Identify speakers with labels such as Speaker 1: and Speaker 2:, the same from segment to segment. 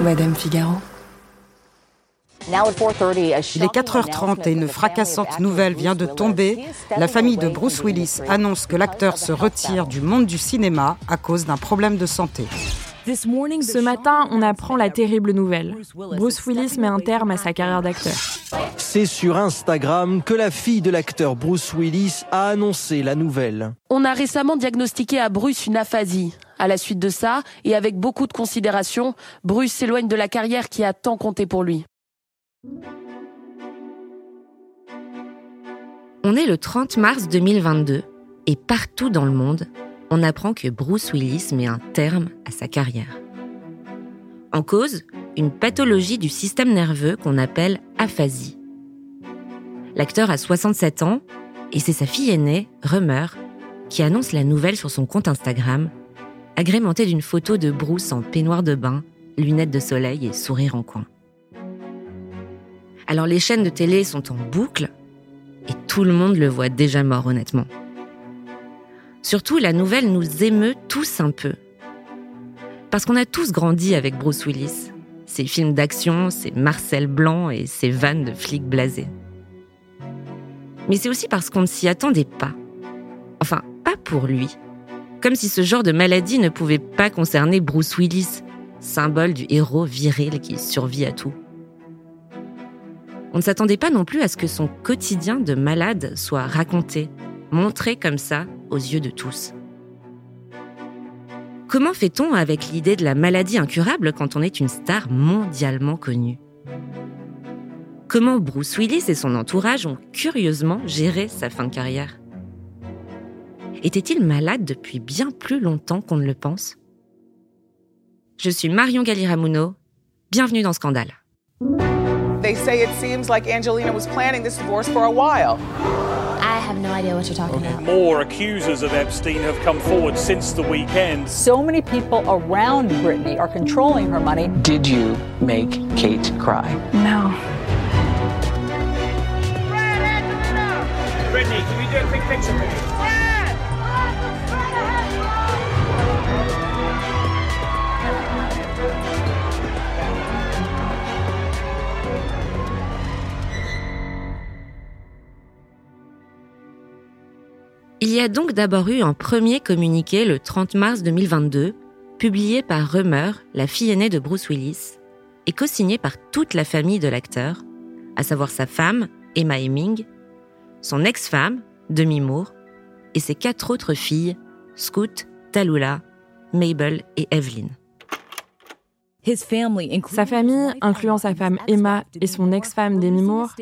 Speaker 1: Madame Figaro.
Speaker 2: Il est 4h30 et une fracassante nouvelle vient de tomber. La famille de Bruce Willis annonce que l'acteur se retire du monde du cinéma à cause d'un problème de santé.
Speaker 3: Ce matin, on apprend la terrible nouvelle. Bruce Willis met un terme à sa carrière d'acteur.
Speaker 4: C'est sur Instagram que la fille de l'acteur Bruce Willis a annoncé la nouvelle.
Speaker 5: On a récemment diagnostiqué à Bruce une aphasie. À la suite de ça, et avec beaucoup de considération, Bruce s'éloigne de la carrière qui a tant compté pour lui.
Speaker 6: On est le 30 mars 2022 et partout dans le monde, on apprend que Bruce Willis met un terme à sa carrière. En cause, une pathologie du système nerveux qu'on appelle aphasie. L'acteur a 67 ans et c'est sa fille aînée, Rummer, qui annonce la nouvelle sur son compte Instagram, agrémentée d'une photo de Bruce en peignoir de bain, lunettes de soleil et sourire en coin. Alors les chaînes de télé sont en boucle et tout le monde le voit déjà mort honnêtement. Surtout, la nouvelle nous émeut tous un peu. Parce qu'on a tous grandi avec Bruce Willis. Ses films d'action, ses Marcel Blanc et ses vannes de flics blasés. Mais c'est aussi parce qu'on ne s'y attendait pas. Enfin, pas pour lui. Comme si ce genre de maladie ne pouvait pas concerner Bruce Willis, symbole du héros viril qui survit à tout. On ne s'attendait pas non plus à ce que son quotidien de malade soit raconté, montré comme ça aux yeux de tous. Comment fait-on avec l'idée de la maladie incurable quand on est une star mondialement connue? Comment Bruce Willis et son entourage ont curieusement géré sa fin de carrière? Était-il malade depuis bien plus longtemps qu'on ne le pense? Je suis Marion Galiramuno. Bienvenue dans Scandale.
Speaker 7: They say it seems like Angelina was planning this divorce for a while.
Speaker 8: I have no idea what you're talking about.
Speaker 9: More accusers of Epstein have come forward since the weekend.
Speaker 10: So many people around Britney are controlling her money.
Speaker 11: Did you make Kate cry?
Speaker 10: No.
Speaker 9: Britney, can you do a quick picture for
Speaker 6: Il y a donc d'abord eu un premier communiqué le 30 mars 2022, publié par Rummer, la fille aînée de Bruce Willis, et co-signé par toute la famille de l'acteur, à savoir sa femme, Emma Heming, son ex-femme, Demi Moore, et ses quatre autres filles, Scoot, Talula, Mabel et Evelyn.
Speaker 3: Sa famille, incluant sa femme Emma et son ex-femme Demi Moore,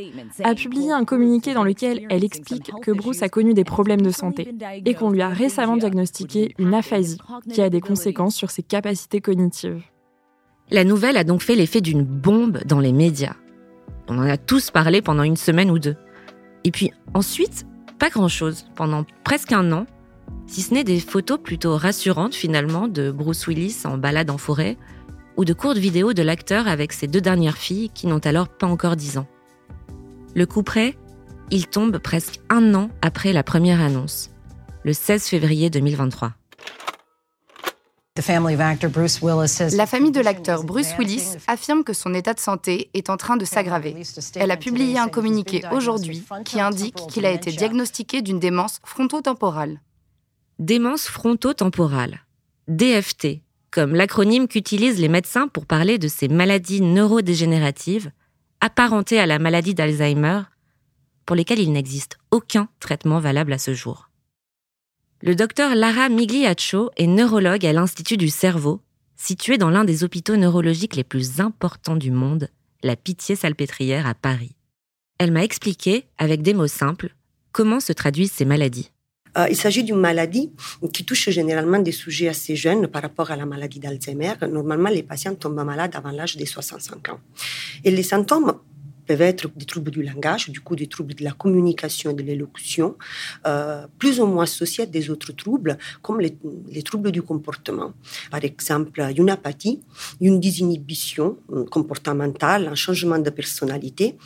Speaker 3: a publié un communiqué dans lequel elle explique que Bruce a connu des problèmes de santé et qu'on lui a récemment diagnostiqué une aphasie qui a des conséquences sur ses capacités cognitives.
Speaker 6: La nouvelle a donc fait l'effet d'une bombe dans les médias. On en a tous parlé pendant une semaine ou deux. Et puis ensuite, pas grand-chose pendant presque un an, si ce n'est des photos plutôt rassurantes finalement de Bruce Willis en balade en forêt ou de courtes vidéos de l'acteur avec ses deux dernières filles qui n'ont alors pas encore 10 ans. Le coup près, il tombe presque un an après la première annonce, le 16 février 2023.
Speaker 1: La famille de l'acteur Bruce Willis affirme que son état de santé est en train de s'aggraver. Elle a publié un communiqué aujourd'hui qui indique qu'il a été diagnostiqué d'une démence frontotemporale.
Speaker 6: Démence frontotemporale, DFT, comme l'acronyme qu'utilisent les médecins pour parler de ces maladies neurodégénératives apparentées à la maladie d'Alzheimer, pour lesquelles il n'existe aucun traitement valable à ce jour. Le docteur Lara Migliaccio est neurologue à l'Institut du cerveau, situé dans l'un des hôpitaux neurologiques les plus importants du monde, la Pitié-Salpêtrière à Paris. Elle m'a expliqué, avec des mots simples, comment se traduisent ces maladies.
Speaker 12: Il s'agit d'une maladie qui touche généralement des sujets assez jeunes par rapport à la maladie d'Alzheimer. Normalement, les patients tombent malades avant l'âge de 65 ans. Et les symptômes peuvent être des troubles du langage, du coup des troubles de la communication et de l'élocution, euh, plus ou moins associés à des autres troubles, comme les, les, troubles du comportement. Par exemple, une apathie, une désinhibition comportementale, un changement de personnalité,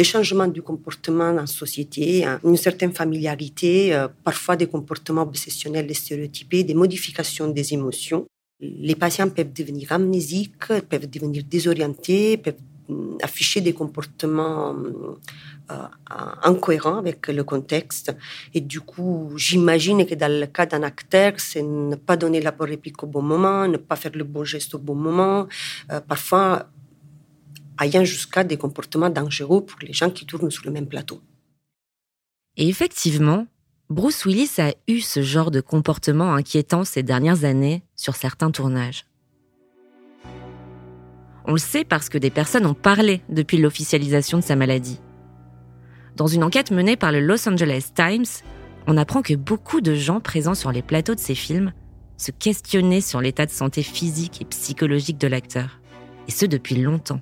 Speaker 12: des changements du comportement en société, une certaine familiarité, euh, parfois des comportements obsessionnels et stéréotypés, des modifications des émotions. Les patients peuvent devenir amnésiques, peuvent devenir désorientés, peuvent afficher des comportements euh, incohérents avec le contexte. Et du coup, j'imagine que dans le cas d'un acteur, c'est ne pas donner la bonne réplique au bon moment, ne pas faire le bon geste au bon moment, euh, parfois ayant jusqu'à des comportements dangereux pour les gens qui tournent sur le même plateau.
Speaker 6: Et effectivement, Bruce Willis a eu ce genre de comportement inquiétant ces dernières années sur certains tournages. On le sait parce que des personnes ont parlé depuis l'officialisation de sa maladie. Dans une enquête menée par le Los Angeles Times, on apprend que beaucoup de gens présents sur les plateaux de ces films se questionnaient sur l'état de santé physique et psychologique de l'acteur. Et ce depuis longtemps.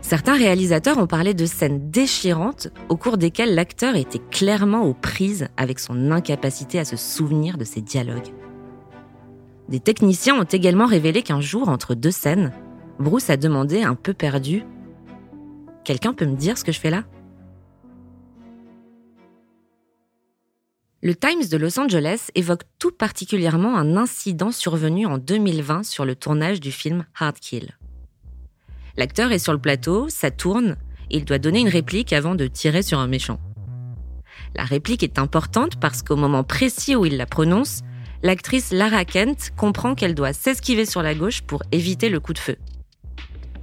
Speaker 6: Certains réalisateurs ont parlé de scènes déchirantes au cours desquelles l'acteur était clairement aux prises avec son incapacité à se souvenir de ses dialogues. Des techniciens ont également révélé qu'un jour, entre deux scènes, Bruce a demandé un peu perdu Quelqu'un peut me dire ce que je fais là? Le Times de Los Angeles évoque tout particulièrement un incident survenu en 2020 sur le tournage du film Hard Kill. L'acteur est sur le plateau, ça tourne, il doit donner une réplique avant de tirer sur un méchant. La réplique est importante parce qu'au moment précis où il la prononce, l'actrice Lara Kent comprend qu'elle doit s'esquiver sur la gauche pour éviter le coup de feu.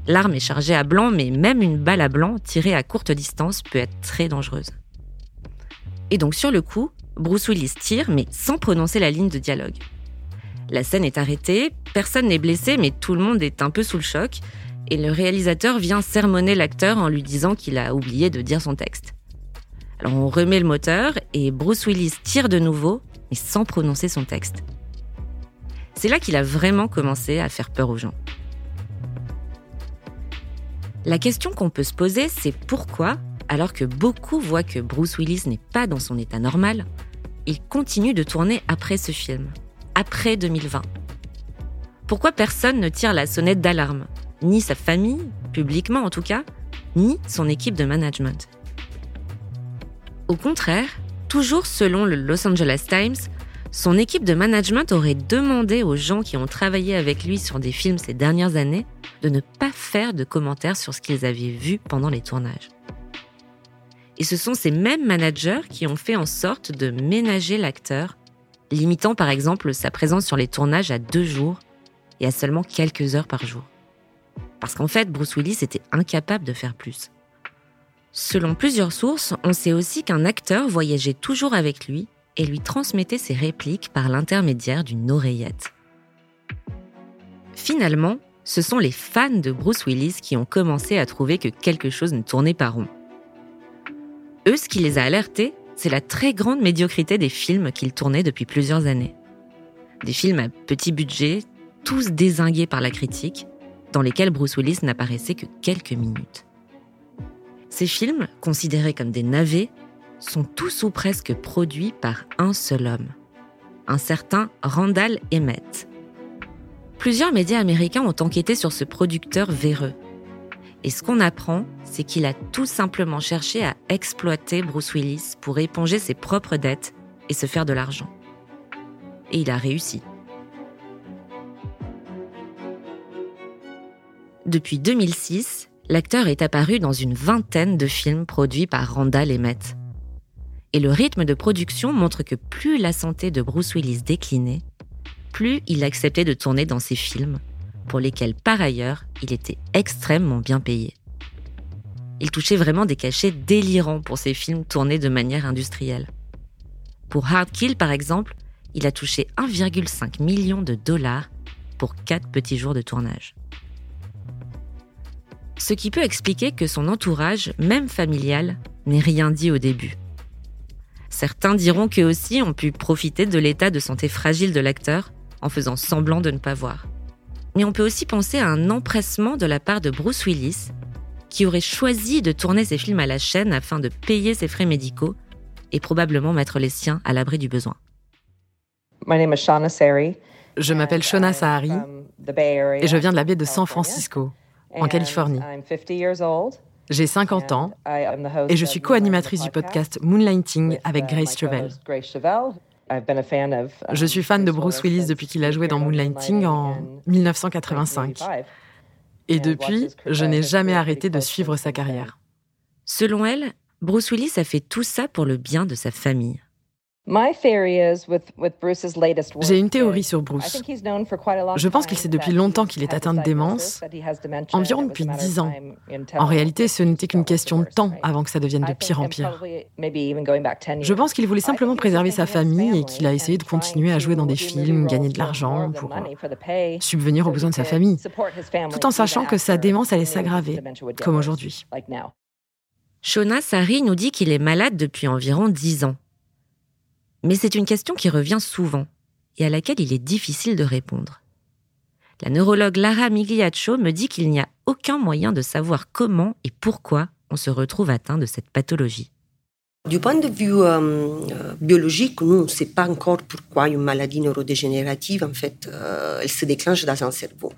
Speaker 6: L'arme est chargée à blanc, mais même une balle à blanc tirée à courte distance peut être très dangereuse. Et donc sur le coup, Bruce Willis tire, mais sans prononcer la ligne de dialogue. La scène est arrêtée, personne n'est blessé, mais tout le monde est un peu sous le choc, et le réalisateur vient sermonner l'acteur en lui disant qu'il a oublié de dire son texte. Alors on remet le moteur et Bruce Willis tire de nouveau, mais sans prononcer son texte. C'est là qu'il a vraiment commencé à faire peur aux gens. La question qu'on peut se poser, c'est pourquoi, alors que beaucoup voient que Bruce Willis n'est pas dans son état normal, il continue de tourner après ce film, après 2020. Pourquoi personne ne tire la sonnette d'alarme? Ni sa famille, publiquement en tout cas, ni son équipe de management. Au contraire, toujours selon le Los Angeles Times, son équipe de management aurait demandé aux gens qui ont travaillé avec lui sur des films ces dernières années de ne pas faire de commentaires sur ce qu'ils avaient vu pendant les tournages. Et ce sont ces mêmes managers qui ont fait en sorte de ménager l'acteur, limitant par exemple sa présence sur les tournages à deux jours et à seulement quelques heures par jour. Parce qu'en fait, Bruce Willis était incapable de faire plus. Selon plusieurs sources, on sait aussi qu'un acteur voyageait toujours avec lui et lui transmettait ses répliques par l'intermédiaire d'une oreillette. Finalement, ce sont les fans de Bruce Willis qui ont commencé à trouver que quelque chose ne tournait pas rond. Eux, ce qui les a alertés, c'est la très grande médiocrité des films qu'il tournait depuis plusieurs années. Des films à petit budget, tous désingués par la critique, dans lesquels Bruce Willis n'apparaissait que quelques minutes. Ces films, considérés comme des navets, sont tous ou presque produits par un seul homme, un certain Randall Emmett. Plusieurs médias américains ont enquêté sur ce producteur véreux. Et ce qu'on apprend, c'est qu'il a tout simplement cherché à exploiter Bruce Willis pour éponger ses propres dettes et se faire de l'argent. Et il a réussi. Depuis 2006, l'acteur est apparu dans une vingtaine de films produits par Randall Emmett. Et le rythme de production montre que plus la santé de Bruce Willis déclinait, plus il acceptait de tourner dans ses films, pour lesquels par ailleurs il était extrêmement bien payé. Il touchait vraiment des cachets délirants pour ses films tournés de manière industrielle. Pour Hard Kill par exemple, il a touché 1,5 million de dollars pour 4 petits jours de tournage ce qui peut expliquer que son entourage, même familial, n'ait rien dit au début. Certains diront qu'eux aussi ont pu profiter de l'état de santé fragile de l'acteur en faisant semblant de ne pas voir. Mais on peut aussi penser à un empressement de la part de Bruce Willis, qui aurait choisi de tourner ses films à la chaîne afin de payer ses frais médicaux et probablement mettre les siens à l'abri du besoin.
Speaker 13: Je m'appelle Shona Sahari et je viens de la baie de San Francisco en Californie. J'ai 50 ans et je suis co-animatrice du podcast Moonlighting avec Grace Chevel. Je suis fan de Bruce Willis depuis qu'il a joué dans Moonlighting en 1985. Et depuis, je n'ai jamais arrêté de suivre sa carrière.
Speaker 6: Selon elle, Bruce Willis a fait tout ça pour le bien de sa famille.
Speaker 13: J'ai une théorie sur Bruce. Je pense qu'il sait depuis longtemps qu'il est atteint de démence, environ depuis dix ans. En réalité, ce n'était qu'une question de temps avant que ça devienne de pire en pire. Je pense qu'il voulait simplement préserver sa famille et qu'il a essayé de continuer à jouer dans des films, gagner de l'argent pour euh, subvenir aux besoins de sa famille, tout en sachant que sa démence allait s'aggraver, comme aujourd'hui.
Speaker 6: Shona Sari nous dit qu'il est malade depuis environ dix ans. Mais c'est une question qui revient souvent et à laquelle il est difficile de répondre. La neurologue Lara Migliaccio me dit qu'il n'y a aucun moyen de savoir comment et pourquoi on se retrouve atteint de cette pathologie.
Speaker 12: Du point de vue euh, euh, biologique, nous, on ne sait pas encore pourquoi une maladie neurodégénérative, en fait, euh, elle se déclenche dans un cerveau.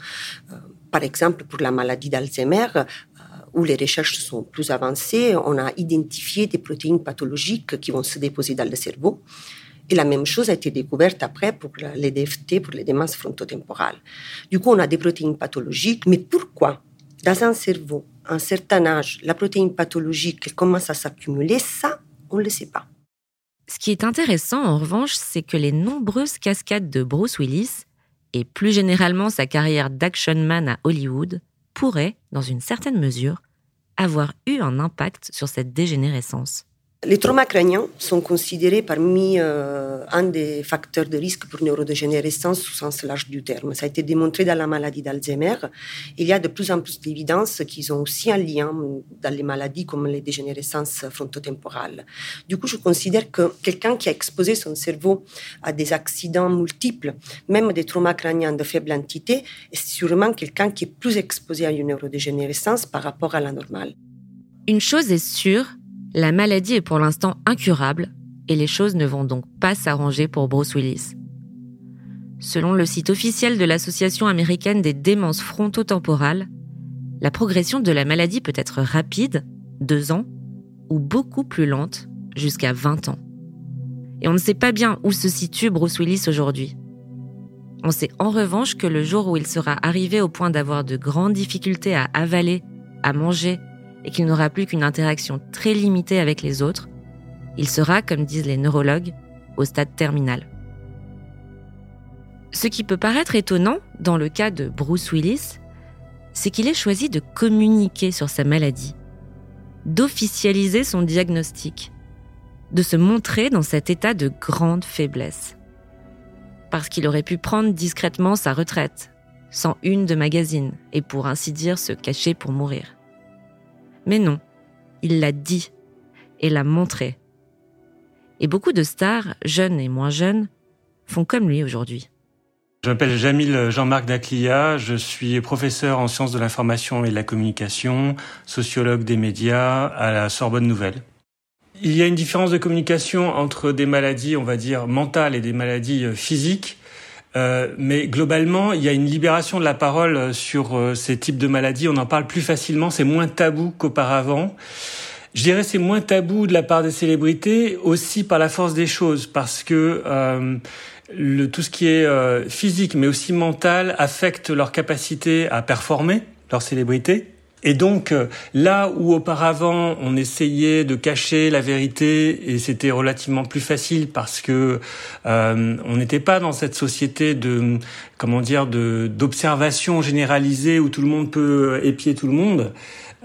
Speaker 12: par exemple, pour la maladie d'Alzheimer, où les recherches sont plus avancées, on a identifié des protéines pathologiques qui vont se déposer dans le cerveau. Et la même chose a été découverte après pour les DFT, pour les démences frontotemporales. Du coup, on a des protéines pathologiques, mais pourquoi? Dans un cerveau, à un certain âge, la protéine pathologique commence à s'accumuler Ça, on ne le sait pas.
Speaker 6: Ce qui est intéressant, en revanche, c'est que les nombreuses cascades de Bruce Willis, et plus généralement sa carrière d'action man à Hollywood, pourrait, dans une certaine mesure, avoir eu un impact sur cette dégénérescence.
Speaker 12: Les traumas crâniens sont considérés parmi euh, un des facteurs de risque pour neurodégénérescence au sens large du terme. Ça a été démontré dans la maladie d'Alzheimer. Il y a de plus en plus d'évidence qu'ils ont aussi un lien dans les maladies comme les dégénérescences frontotemporales. Du coup, je considère que quelqu'un qui a exposé son cerveau à des accidents multiples, même des traumas crâniens de faible entité, est sûrement quelqu'un qui est plus exposé à une neurodégénérescence par rapport à la normale.
Speaker 6: Une chose est sûre, la maladie est pour l'instant incurable et les choses ne vont donc pas s'arranger pour Bruce Willis. Selon le site officiel de l'Association américaine des démences frontotemporales, la progression de la maladie peut être rapide, deux ans, ou beaucoup plus lente, jusqu'à 20 ans. Et on ne sait pas bien où se situe Bruce Willis aujourd'hui. On sait en revanche que le jour où il sera arrivé au point d'avoir de grandes difficultés à avaler, à manger et qu'il n'aura plus qu'une interaction très limitée avec les autres, il sera, comme disent les neurologues, au stade terminal. Ce qui peut paraître étonnant dans le cas de Bruce Willis, c'est qu'il ait choisi de communiquer sur sa maladie, d'officialiser son diagnostic, de se montrer dans cet état de grande faiblesse. Parce qu'il aurait pu prendre discrètement sa retraite, sans une de magazine, et pour ainsi dire se cacher pour mourir. Mais non, il l'a dit et l'a montré. Et beaucoup de stars, jeunes et moins jeunes, font comme lui aujourd'hui.
Speaker 14: Je m'appelle Jamil Jean-Marc Daclia, je suis professeur en sciences de l'information et de la communication, sociologue des médias à la Sorbonne Nouvelle. Il y a une différence de communication entre des maladies, on va dire, mentales et des maladies euh, physiques. Euh, mais globalement, il y a une libération de la parole euh, sur euh, ces types de maladies. On en parle plus facilement, c'est moins tabou qu'auparavant. Je dirais c'est moins tabou de la part des célébrités aussi par la force des choses, parce que le, tout ce qui est physique, mais aussi mental, affecte leur capacité à performer, leur célébrité. Et donc euh, là où auparavant on essayait de cacher la vérité et c'était relativement plus facile parce que euh, on n'était pas dans cette société de comment dire d'observation généralisée où tout le monde peut épier tout le monde.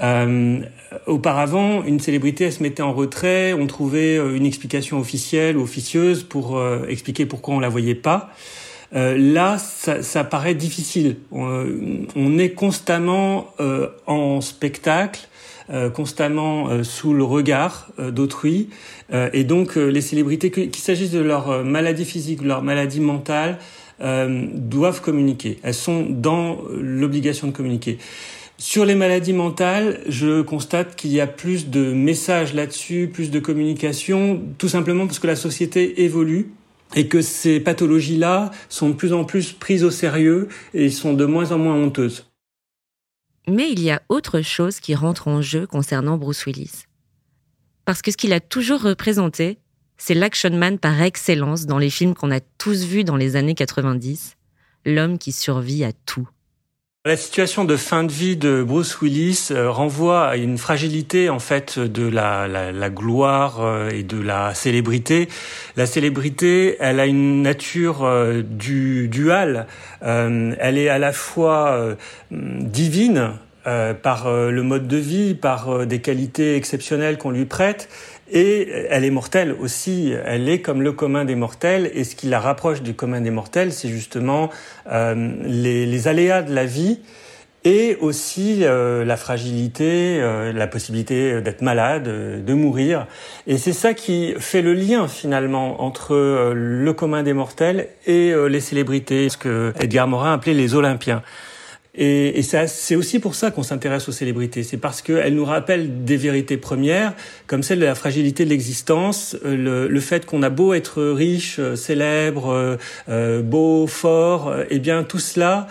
Speaker 14: Euh, auparavant, une célébrité, elle se mettait en retrait, on trouvait une explication officielle ou officieuse pour expliquer pourquoi on la voyait pas. Euh, là, ça, ça, paraît difficile. On, est constamment euh, en spectacle, euh, constamment sous le regard d'autrui, et donc les célébrités, qu'il s'agisse de leur maladie physique ou leur maladie mentale, doivent communiquer. Elles sont dans l'obligation de communiquer. Sur les maladies mentales, je constate qu'il y a plus de messages là-dessus, plus de communication, tout simplement parce que la société évolue et que ces pathologies-là sont de plus en plus prises au sérieux et sont de moins en moins honteuses.
Speaker 6: Mais il y a autre chose qui rentre en jeu concernant Bruce Willis. Parce que ce qu'il a toujours représenté, c'est l'action man par excellence dans les films qu'on a tous vus dans les années 90, l'homme qui survit à tout.
Speaker 14: La situation de fin de vie de Bruce Willis euh, renvoie à une fragilité en fait de la, la, la, gloire euh, et de la célébrité. La célébrité, elle a une nature euh, du, duale. elle est à la fois divine par le mode de vie, par des qualités exceptionnelles qu'on lui prête, et elle est mortelle aussi, elle est comme le commun des mortels, et ce qui la rapproche du commun des mortels, c'est justement euh, les, les, aléas de la vie et aussi euh, la fragilité, euh, la possibilité d'être malade, de mourir. Et c'est ça qui fait le lien finalement entre euh, le commun des mortels et les célébrités, ce que Edgar Morin appelait les Olympiens. Et, et c'est aussi pour ça qu'on s'intéresse aux célébrités. C'est parce qu'elles nous rappellent des vérités premières, comme celle de la fragilité de l'existence, euh, le, le, fait qu'on a beau être riche, euh, célèbre, euh, beau, fort, eh bien tout cela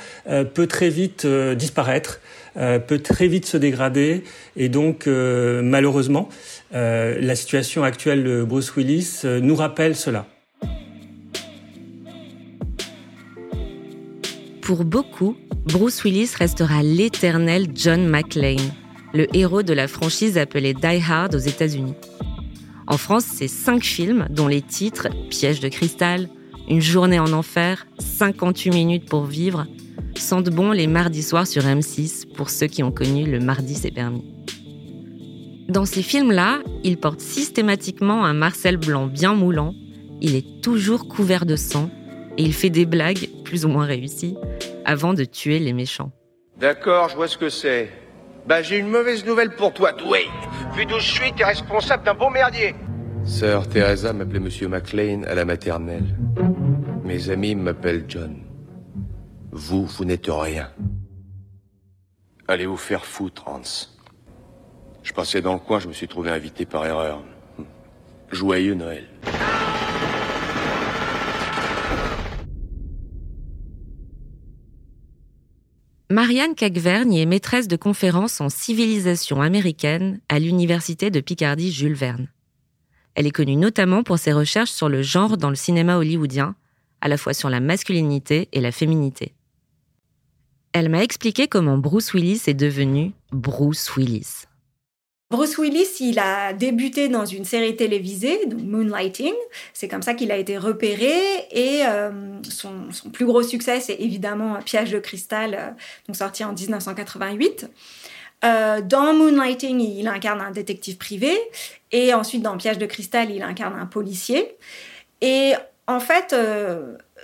Speaker 14: peut très vite disparaître, peut très vite se dégrader. Et donc, malheureusement, la situation actuelle de Bruce Willis nous rappelle cela.
Speaker 6: Pour beaucoup, Bruce Willis restera l'éternel John McClane, le héros de la franchise appelée Die Hard aux États-Unis. En France, c'est cinq films, dont les titres Piège de cristal, Une journée en enfer, 58 minutes pour vivre, sentent bon les mardis soirs sur M6 pour ceux qui ont connu le mardi c'est permis. Dans ces films-là, il porte systématiquement un Marcel blanc bien moulant, il est toujours couvert de sang et il fait des blagues, plus ou moins réussies, avant de tuer les méchants.
Speaker 15: D'accord, je vois ce que c'est. Bah j'ai une mauvaise nouvelle pour toi, Dwayne. Vu d'où je suis, t'es responsable d'un bon merdier.
Speaker 16: Sœur Teresa m'appelait Monsieur McLean à la maternelle. Mes amis m'appellent John. Vous, vous n'êtes rien. Allez vous faire foutre, Hans? Je passais dans le coin, je me suis trouvé invité par erreur. Joyeux Noël.
Speaker 6: Marianne Cagvergne est maîtresse de conférences en civilisation américaine à l'université de Picardie Jules Verne. Elle est connue notamment pour ses recherches sur le genre dans le cinéma hollywoodien, à la fois sur la masculinité et la féminité. Elle m'a expliqué comment Bruce Willis est devenu Bruce Willis.
Speaker 17: Bruce Willis, il a débuté dans une série télévisée, donc Moonlighting. C'est comme ça qu'il a été repéré. Et euh, son, plus gros succès, c'est évidemment Piège de cristal, euh, donc sorti en 1988. Euh, dans Moonlighting, il incarne un détective privé. Et ensuite, dans Piège de cristal, il incarne un policier. Et en fait,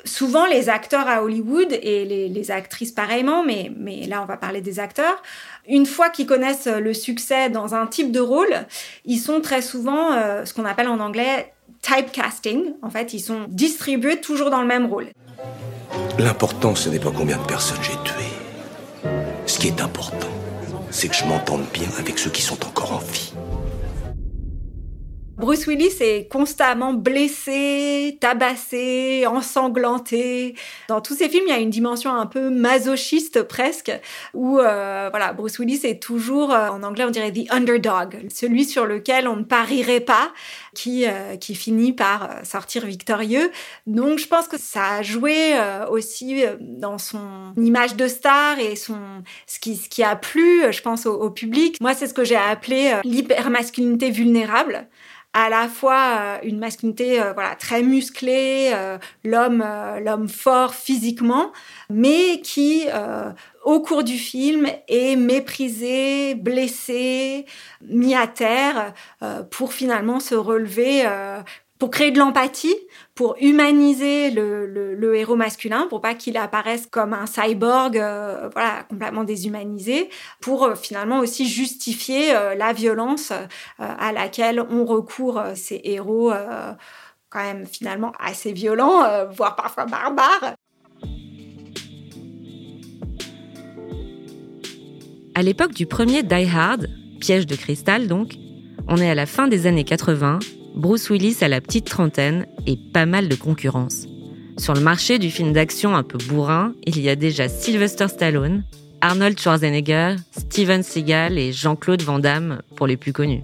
Speaker 17: souvent les acteurs à Hollywood et les, actrices pareillement, mais, mais là on va parler des acteurs, une fois qu'ils connaissent le succès dans un type de rôle, ils sont très souvent euh, ce qu'on appelle en anglais typecasting. En fait, ils sont distribués toujours dans le même rôle.
Speaker 16: L'important, ce n'est pas combien de personnes j'ai tuées. Ce qui est important, c'est que je m'entende bien avec ceux qui sont encore en vie.
Speaker 17: Bruce Willis est constamment blessé, tabassé, ensanglanté. Dans tous ces films, il y a une dimension un peu masochiste presque, où euh, voilà, Bruce Willis est toujours, euh, en anglais on dirait the underdog, celui sur lequel on ne parierait pas, qui euh, qui finit par sortir victorieux. Donc je pense que ça a joué aussi dans son image de star et son ce qui ce qui a plu, je pense au, au public. Moi, c'est ce que j'ai appelé l'hypermasculinité vulnérable à la fois euh, une masculinité euh, voilà très musclée, euh, l'homme l'homme fort physiquement, mais qui au cours du film est méprisé, blessé, mis à terre pour finalement se relever pour créer de l'empathie, pour humaniser le, héros masculin, pour pas qu'il apparaisse comme un cyborg, euh, voilà, complètement déshumanisé, pour euh, finalement aussi justifier euh, la violence à laquelle on recourt ces héros quand même finalement assez violents, voire parfois barbares.
Speaker 6: À l'époque du premier Die Hard, piège de cristal donc, on est à la fin des années 80 Bruce Willis a la petite trentaine et pas mal de concurrence. Sur le marché du film d'action un peu bourrin, il y a déjà Sylvester Stallone, Arnold Schwarzenegger, Steven Seagal et Jean-Claude Van Damme pour les plus connus.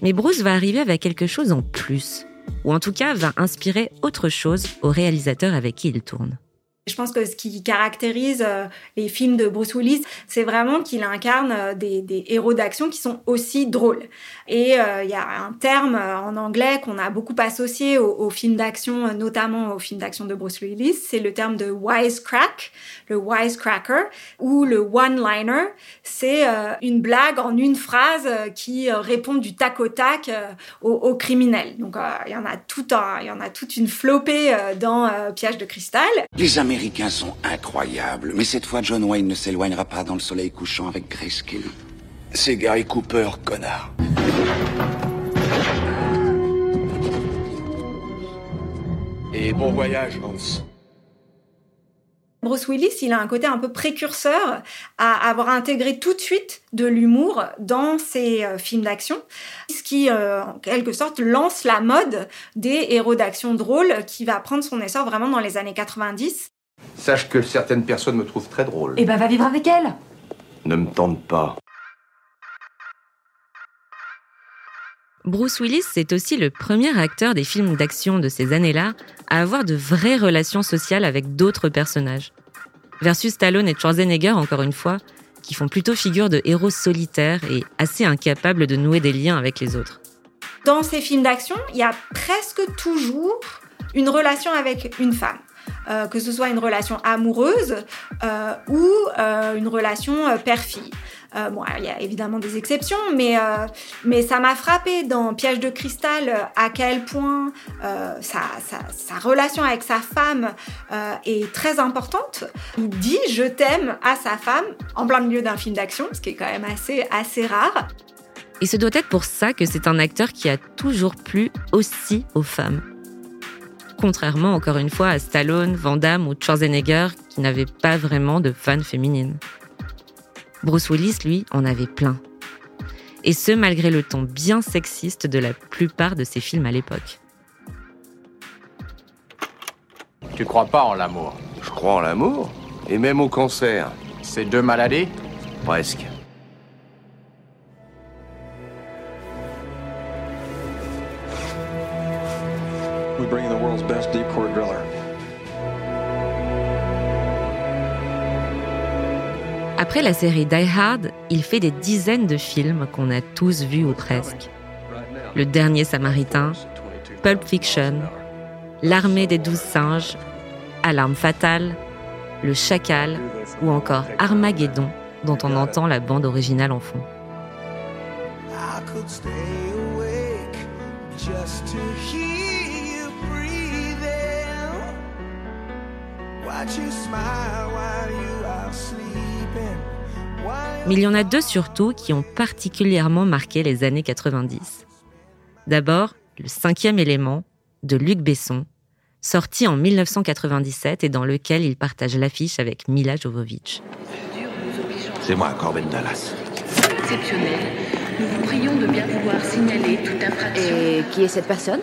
Speaker 6: Mais Bruce va arriver avec quelque chose en plus, ou en tout cas va inspirer autre chose aux réalisateurs avec qui il tourne.
Speaker 17: Je pense que ce qui caractérise euh, les films de Bruce Willis, c'est vraiment qu'il incarne euh, des, des héros d'action qui sont aussi drôles. Et euh, il y a un terme en anglais qu'on a beaucoup associé aux, films d'action, notamment aux films d'action de Bruce Willis, c'est le terme de wisecrack, le wisecracker, ou le one-liner. C'est une blague en une phrase qui répond du tac au tac aux, criminels. Donc il y en a tout il y en a toute une flopée dans Piège de cristal.
Speaker 18: Les Américains sont incroyables, mais cette fois John Wayne ne s'éloignera pas dans le soleil couchant avec Grace Kelly. C'est Gary Cooper, connard.
Speaker 15: Et bon voyage, Hans.
Speaker 17: Bruce Willis, il a un côté un peu précurseur à avoir intégré tout de suite de l'humour dans ses euh, films d'action, ce qui, euh, en quelque sorte, lance la mode des héros d'action drôles qui va prendre son essor vraiment dans les années 90.
Speaker 16: Sache que certaines personnes me trouvent très drôle.
Speaker 19: Eh ben, va vivre avec elle.
Speaker 16: Ne me tente pas.
Speaker 6: Bruce Willis, c'est aussi le premier acteur des films d'action de ces années-là à avoir de vraies relations sociales avec d'autres personnages. Versus Stallone et Schwarzenegger, encore une fois, qui font plutôt figure de héros solitaires et assez incapables de nouer des liens avec les autres.
Speaker 17: Dans ces films d'action, il y a presque toujours une relation avec une femme. Euh, que ce soit une relation amoureuse euh, ou euh, une relation père-fille. Bon, il y a évidemment des exceptions, mais, mais ça m'a frappé dans Piège de cristal à quel point sa, sa, relation avec sa femme est très importante. Il dit je t'aime à sa femme en plein milieu d'un film d'action, ce qui est quand même assez, assez rare.
Speaker 6: Et ce doit être pour ça que c'est un acteur qui a toujours plu aussi aux femmes contrairement encore une fois à Stallone, Van Damme ou Schwarzenegger qui n'avaient pas vraiment de fans féminines. Bruce Willis, lui, en avait plein. Et ce, malgré le ton bien sexiste de la plupart de ses films à l'époque.
Speaker 16: Tu crois pas en l'amour?
Speaker 18: Je crois en l'amour, et même au cancer.
Speaker 16: C'est deux maladies?
Speaker 18: Presque.
Speaker 6: Après la série Die Hard, il fait des dizaines de films qu'on a tous vus ou presque. Le Dernier Samaritain, Pulp Fiction, L'Armée des Douze Singes, Alarme Fatale, Le Chacal ou encore Armageddon, dont on entend la bande originale en fond. Mais il y en a deux surtout qui ont particulièrement marqué les années 90. D'abord, le cinquième élément de Luc Besson, sorti en 1997 et dans lequel il partage l'affiche avec Mila Jovovich.
Speaker 18: C'est moi, Corbin Dallas.
Speaker 20: Exceptionnel. Nous vous prions de bien vouloir signaler toute infraction.
Speaker 19: Et qui est cette personne?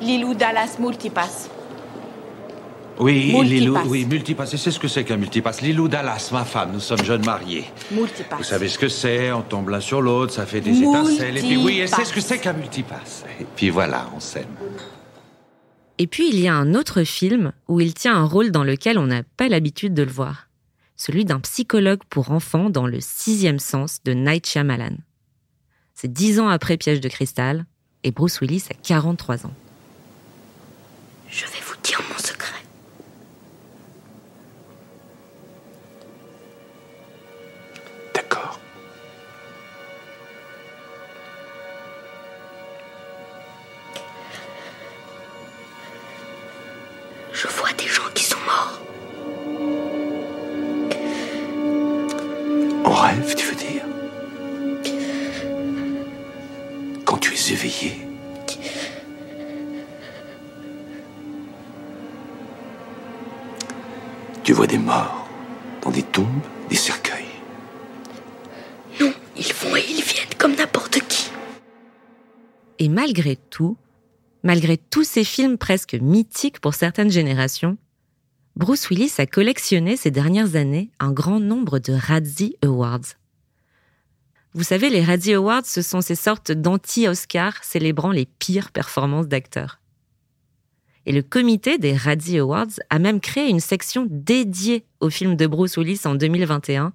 Speaker 20: Lilou Dallas Multipass.
Speaker 18: Oui, Lilou, oui, multipass. c'est ce que c'est qu'un multipass. Lilou Dallas, ma femme, nous sommes jeunes mariés.
Speaker 20: Multipass.
Speaker 18: Vous savez ce que c'est, on tombe l'un sur l'autre, ça fait des étincelles. Et puis oui, elle sait ce que c'est qu'un multipass. Et puis voilà, on s'aime.
Speaker 6: Et puis il y a un autre film où il tient un rôle dans lequel on n'a pas l'habitude de le voir. Celui d'un psychologue pour enfants dans le sixième sens de Night Shyamalan. C'est dix ans après Piège de cristal, et Bruce Willis a 43 ans.
Speaker 8: Je vais vous dire mon Et
Speaker 6: malgré tout, Malgré tous ces films presque mythiques pour certaines générations, Bruce Willis a collectionné ces dernières années un grand nombre de Razzie Awards. Vous savez, les Radio Awards, ce sont ces sortes d'anti-Oscars célébrant les pires performances d'acteurs. Et le comité des Radio Awards a même créé une section dédiée au film de Bruce Willis en 2021,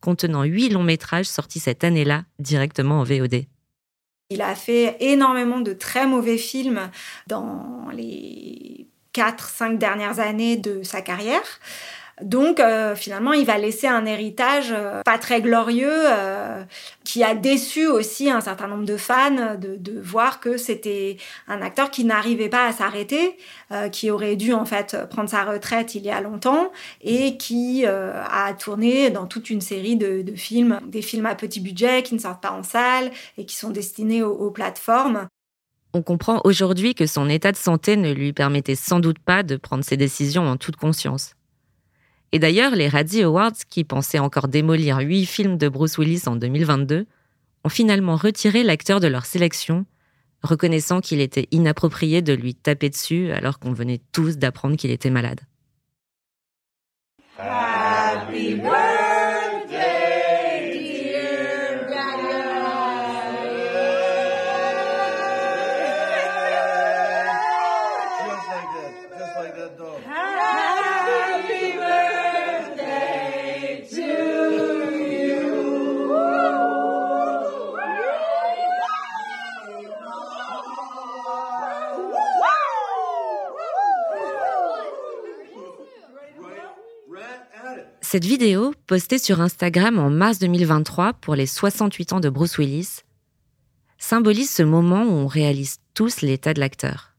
Speaker 6: contenant huit longs métrages sortis cette année-là directement en VOD.
Speaker 17: Il a fait énormément de très mauvais films dans les 4-5 dernières années de sa carrière. Donc euh, finalement, il va laisser un héritage euh, pas très glorieux euh, qui a déçu aussi un certain nombre de fans de, voir que c'était un acteur qui n'arrivait pas à s'arrêter, qui aurait dû en fait prendre sa retraite il y a longtemps et qui a tourné dans toute une série de, films, des films à petit budget qui ne sortent pas en salle et qui sont destinés aux plateformes.
Speaker 6: On comprend aujourd'hui que son état de santé ne lui permettait sans doute pas de prendre ses décisions en toute conscience. Et d'ailleurs, les Razzie Awards, qui pensaient encore démolir huit films de Bruce Willis en 2022, ont finalement retiré l'acteur de leur sélection, reconnaissant qu'il était inapproprié de lui taper dessus alors qu'on venait tous d'apprendre qu'il était malade. Cette vidéo, postée sur Instagram en mars 2023 pour les 68 ans de Bruce Willis, symbolise ce moment où on réalise tous l'état de l'acteur.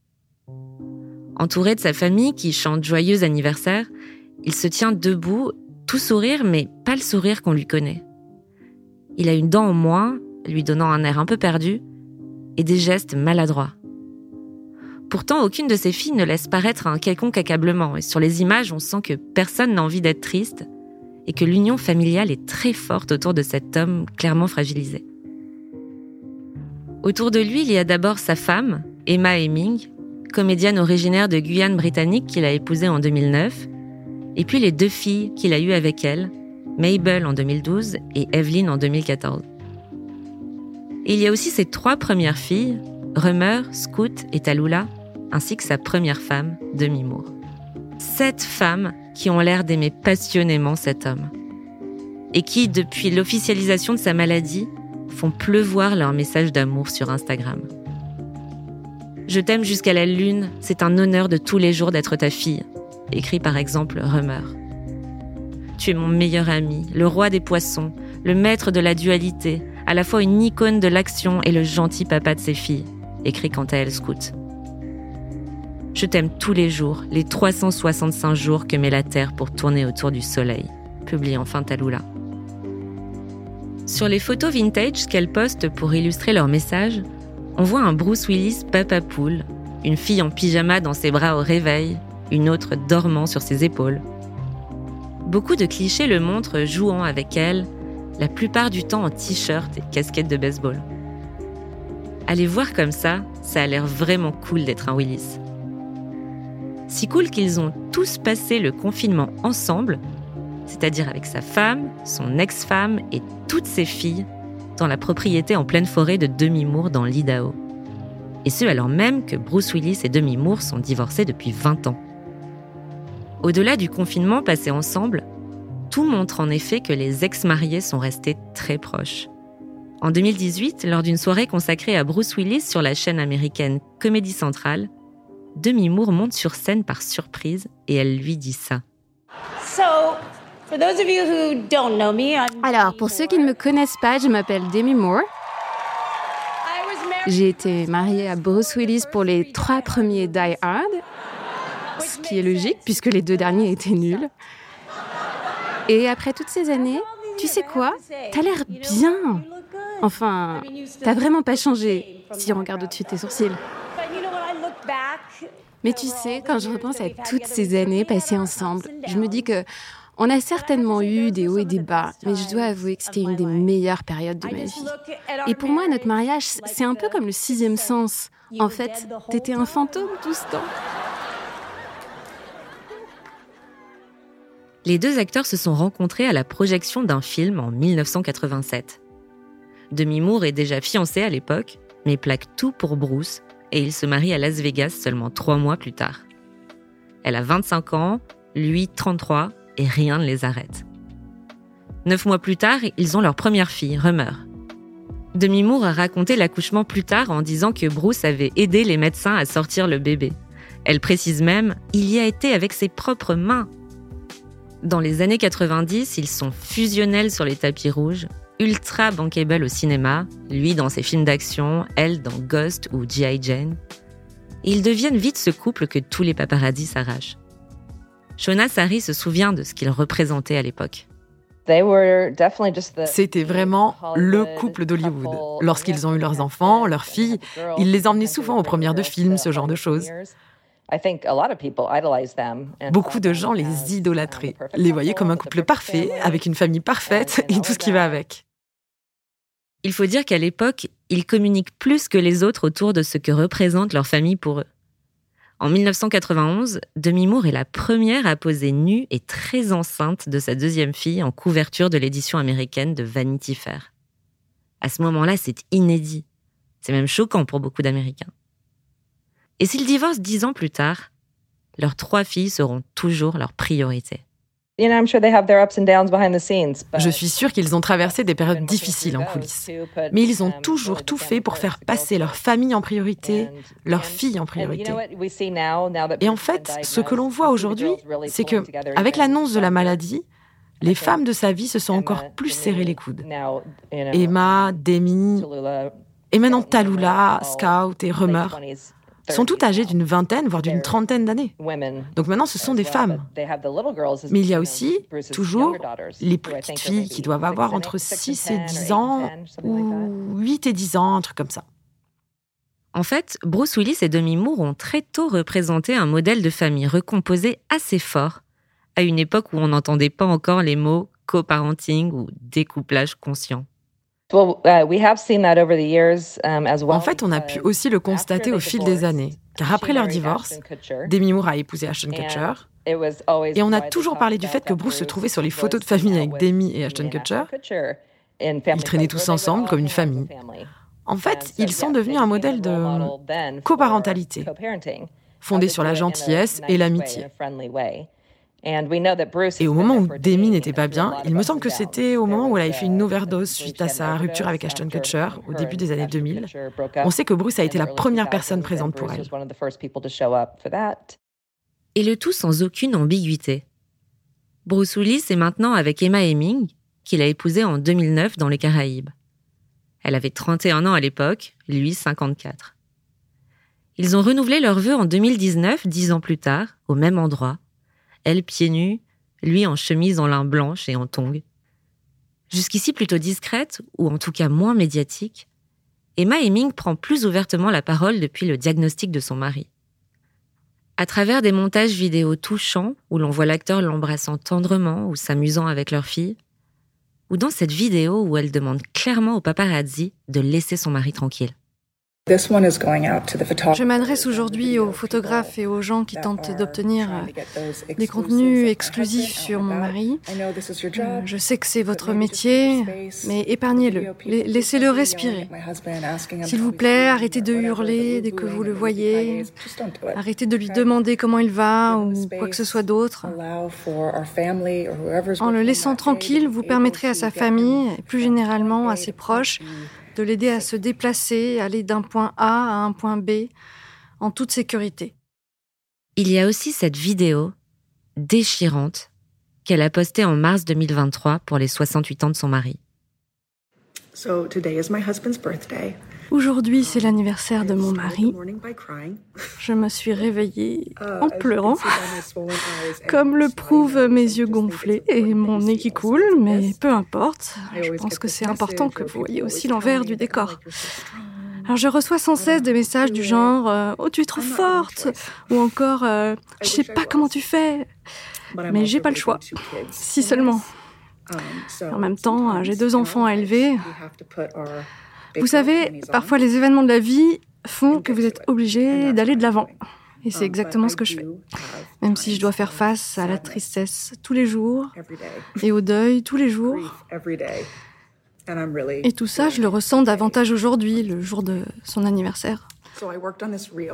Speaker 6: Entouré de sa famille qui chante joyeux anniversaire, il se tient debout, tout sourire, mais pas le sourire qu'on lui connaît. Il a une dent en moins, lui donnant un air un peu perdu, et des gestes maladroits. Pourtant, aucune de ses filles ne laisse paraître un quelconque accablement, et sur les images, on sent que personne n'a envie d'être triste, et que l'union familiale est très forte autour de cet homme clairement fragilisé. Autour de lui, il y a d'abord sa femme, Emma Heming, comédienne originaire de Guyane britannique qu'il a épousée en 2009, et puis les deux filles qu'il a eues avec elle, Mabel en 2012 et Evelyn en 2014. Et il y a aussi ses trois premières filles, Rummer, Scoot et Talula, ainsi que sa première femme, Demi Moore. Sept femmes qui ont l'air d'aimer passionnément cet homme. Et qui, depuis l'officialisation de sa maladie, font pleuvoir leurs messages d'amour sur Instagram. Je t'aime jusqu'à la lune, c'est un honneur de tous les jours d'être ta fille, écrit par exemple Rummer. Tu es mon meilleur ami, le roi des poissons, le maître de la dualité, à la fois une icône de l'action et le gentil papa de ses filles, écrit quant à elle Scout. Je t'aime tous les jours, les 365 jours que met la Terre pour tourner autour du Soleil, publie enfin Talula. Sur les photos vintage qu'elle poste pour illustrer leur message, on voit un Bruce Willis papa poule, une fille en pyjama dans ses bras au réveil, une autre dormant sur ses épaules. Beaucoup de clichés le montrent jouant avec elle, la plupart du temps en t-shirt et casquette de baseball. Allez voir comme ça, ça a l'air vraiment cool d'être un Willis. Si cool qu'ils ont tous passé le confinement ensemble, c'est-à-dire avec sa femme, son ex-femme et toutes ses filles, dans la propriété en pleine forêt de Demi-Moore dans l'Idaho. Et ce alors même que Bruce Willis et Demi-Moore sont divorcés depuis 20 ans. Au-delà du confinement passé ensemble, tout montre en effet que les ex-mariés sont restés très proches. En 2018, lors d'une soirée consacrée à Bruce Willis sur la chaîne américaine Comedy Central, Demi Moore monte sur scène par surprise et elle lui dit ça.
Speaker 21: Alors, pour ceux qui ne me connaissent pas, je m'appelle Demi Moore. J'ai été mariée à Bruce Willis pour les trois premiers Die Hard, ce qui est logique puisque les deux derniers étaient nuls. Et après toutes ces années, tu sais quoi? T'as l'air bien. Enfin, t'as vraiment pas changé si on regarde au-dessus de tes sourcils. Mais tu sais, quand je repense à toutes ces années passées ensemble, je me dis que on a certainement eu des hauts et des bas, mais je dois avouer que c'était une des meilleures périodes de ma vie. Et pour moi, notre mariage, c'est un peu comme le sixième sens. En fait, t'étais un fantôme tout ce temps.
Speaker 6: Les deux acteurs se sont rencontrés à la projection d'un film en 1987. Demi Moore est déjà fiancée à l'époque, mais plaque tout pour Bruce et il se marie à Las Vegas seulement trois mois plus tard. Elle a 25 ans, lui 33, et rien ne les arrête. Neuf mois plus tard, ils ont leur première fille, Rummer. Demi Moore a raconté l'accouchement plus tard en disant que Bruce avait aidé les médecins à sortir le bébé. Elle précise même il y a été avec ses propres mains. Dans les années 90, ils sont fusionnels sur les tapis rouges, ultra bankable au cinéma, lui dans ses films d'action, elle dans Ghost ou G.I. Jane. ils deviennent vite ce couple que tous les paparazzis s'arrachent. Shona Sari se souvient de ce qu'ils représentaient à l'époque.
Speaker 13: C'était vraiment le couple d'Hollywood. Lorsqu'ils ont eu leurs enfants, leurs filles, ils les emmenaient souvent aux premières de films, ce genre de choses. Beaucoup de gens les idolâtraient, les voyaient comme un couple parfait, avec une famille parfaite et tout ce qui va avec.
Speaker 6: Il faut dire qu'à l'époque, ils communiquent plus que les autres autour de ce que représente leur famille pour eux. En 1991, Demi Moore est la première à poser nue et très enceinte de sa deuxième fille en couverture de l'édition américaine de Vanity Fair. À ce moment-là, c'est inédit. C'est même choquant pour beaucoup d'Américains. Et s'ils divorcent dix ans plus tard, leurs trois filles seront toujours leur priorité.
Speaker 13: Je suis sûre qu'ils ont traversé des périodes difficiles en coulisses, mais ils ont toujours tout fait pour faire passer leur famille en priorité, leurs filles en priorité. Et en fait, ce que l'on voit aujourd'hui, c'est que, avec l'annonce de la maladie, les femmes de sa vie se sont encore plus serrées les coudes. Emma, Demi, et maintenant Talula, Scout et Rummer sont toutes âgées d'une vingtaine, voire d'une trentaine d'années. Donc maintenant, ce sont des femmes. Mais il y a aussi, toujours, les petites filles qui doivent avoir entre 6 et 10 ans, ou 8 et 10 ans, un truc comme ça.
Speaker 6: En fait, Bruce Willis et Demi Moore ont très tôt représenté un modèle de famille recomposé assez fort, à une époque où on n'entendait pas encore les mots coparenting ou découplage conscient.
Speaker 13: En fait, on a pu aussi le constater au fil des années, car après leur divorce, Demi Moore a épousé Ashton Kutcher, et on a toujours parlé du fait que Bruce se trouvait sur les photos de famille avec Demi et Ashton Kutcher. Ils traînaient tous ensemble comme une famille. En fait, ils sont devenus un modèle de coparentalité, fondé sur la gentillesse et l'amitié. Et au moment où Demi n'était pas bien, il me semble que c'était au moment où elle avait fait une overdose suite à sa rupture avec Ashton Kutcher au début des années 2000. On sait que Bruce a été la première personne présente pour elle.
Speaker 6: Et le tout sans aucune ambiguïté. Bruce Willis est maintenant avec Emma Heming, qu'il a épousée en 2009 dans les Caraïbes. Elle avait 31 ans à l'époque, lui 54. Ils ont renouvelé leur vœu en 2019, dix ans plus tard, au même endroit, elle pieds nus, lui en chemise en lin blanche et en tongs. Jusqu'ici plutôt discrète, ou en tout cas moins médiatique, Emma Heming prend plus ouvertement la parole depuis le diagnostic de son mari. À travers des montages vidéo touchants où l'on voit l'acteur l'embrassant tendrement ou s'amusant avec leur fille, ou dans cette vidéo où elle demande clairement au paparazzi de laisser son mari tranquille.
Speaker 1: Je m'adresse aujourd'hui aux photographes et aux gens qui tentent d'obtenir des contenus exclusifs sur mon mari. Je sais que c'est votre métier, mais épargnez-le. Laissez-le respirer. S'il vous plaît, arrêtez de hurler dès que vous le voyez. Arrêtez de lui demander comment il va ou quoi que ce soit d'autre. En le laissant tranquille, vous permettrez à sa famille et plus généralement à ses proches de l'aider à se déplacer, aller d'un point A à un point B en toute sécurité.
Speaker 6: Il y a aussi cette vidéo déchirante qu'elle a postée en mars 2023 pour les 68 ans de son mari.
Speaker 1: Aujourd'hui, c'est l'anniversaire de mon mari. Je me suis réveillée en pleurant, comme le prouvent mes yeux gonflés et mon nez qui coule, mais peu importe. Je pense que c'est important que vous voyez aussi l'envers du décor. Alors je reçois sans cesse des messages du genre euh, Oh, tu es trop forte ou encore euh, Je sais pas comment tu fais. Mais j'ai pas le choix. Si seulement. En même temps, j'ai deux enfants à élever. Vous savez, parfois les événements de la vie font que vous êtes obligé d'aller de l'avant. Et c'est exactement ce que je fais. Même si je dois faire face à la tristesse tous les jours et au deuil tous les jours.
Speaker 22: Et tout ça, je le ressens davantage aujourd'hui, le jour de son anniversaire.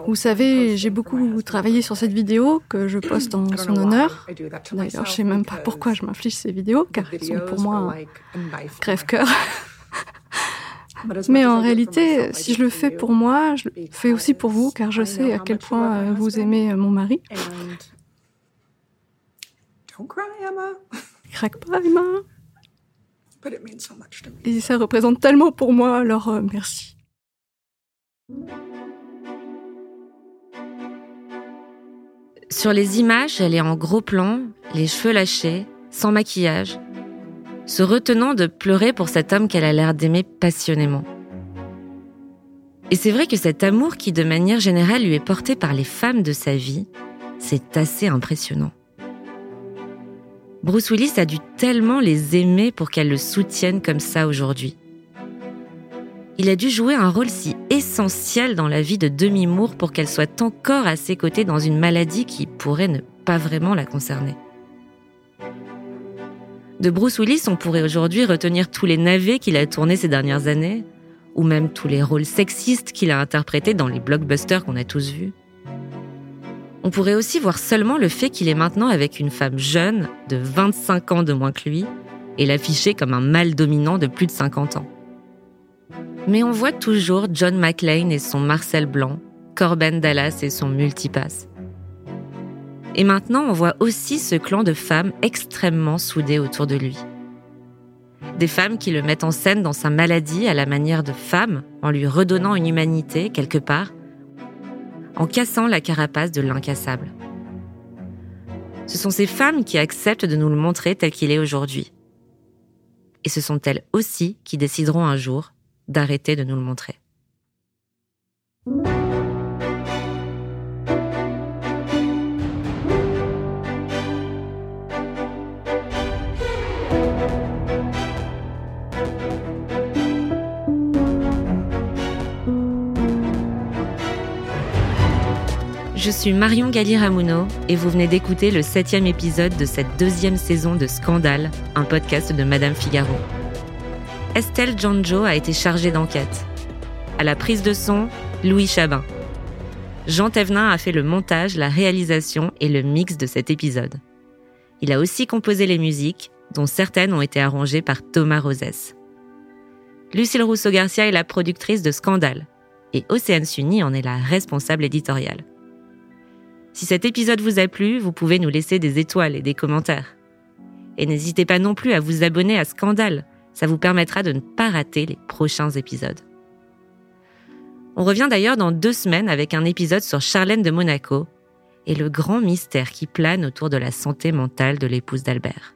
Speaker 22: Vous savez, j'ai beaucoup travaillé sur cette vidéo que je poste en son honneur. D'ailleurs, je sais même pas pourquoi je m'inflige ces vidéos, car elles sont pour moi un crève-cœur. Mais en réalité, si je le fais pour moi, je le fais aussi pour vous, car je sais à quel point euh, vous aimez euh, mon mari. Craque pas, Emma. Et ça représente tellement pour moi, alors euh, merci.
Speaker 6: Sur les images, elle est en gros plan, les cheveux lâchés, sans maquillage, se retenant de pleurer pour cet homme qu'elle a l'air d'aimer passionnément. Et c'est vrai que cet amour qui, de manière générale, lui est porté par les femmes de sa vie, c'est assez impressionnant. Bruce Willis a dû tellement les aimer pour qu'elles le soutiennent comme ça aujourd'hui. Il a dû jouer un rôle si essentiel dans la vie de Demi Moore pour qu'elle soit encore à ses côtés dans une maladie qui pourrait ne pas vraiment la concerner. De Bruce Willis, on pourrait aujourd'hui retenir tous les navets qu'il a tournés ces dernières années, ou même tous les rôles sexistes qu'il a interprétés dans les blockbusters qu'on a tous vus. On pourrait aussi voir seulement le fait qu'il est maintenant avec une femme jeune, de 25 ans de moins que lui, et l'afficher comme un mâle dominant de plus de 50 ans. Mais on voit toujours John McClane et son Marcel Blanc, Corben Dallas et son multipass. Et maintenant, on voit aussi ce clan de femmes extrêmement soudées autour de lui. Des femmes qui le mettent en scène dans sa maladie à la manière de femme, en lui redonnant une humanité quelque part, en cassant la carapace de l'incassable. Ce sont ces femmes qui acceptent de nous le montrer tel qu'il est aujourd'hui. Et ce sont elles aussi qui décideront un jour d'arrêter de nous le montrer. Je suis Marion Galli-Ramuno et vous venez d'écouter le septième épisode de cette deuxième saison de Scandale, un podcast de Madame Figaro. Estelle Janjo a été chargée d'enquête. À la prise de son, Louis Chabin. Jean Thévenin a fait le montage, la réalisation et le mix de cet épisode. Il a aussi composé les musiques, dont certaines ont été arrangées par Thomas Rosès. Lucille Rousseau-Garcia est la productrice de Scandale et Océane Sunny en est la responsable éditoriale. Si cet épisode vous a plu, vous pouvez nous laisser des étoiles et des commentaires. Et n'hésitez pas non plus à vous abonner à Scandale, ça vous permettra de ne pas rater les prochains épisodes. On revient d'ailleurs dans deux semaines avec un épisode sur Charlène de Monaco et le grand mystère qui plane autour de la santé mentale de l'épouse d'Albert.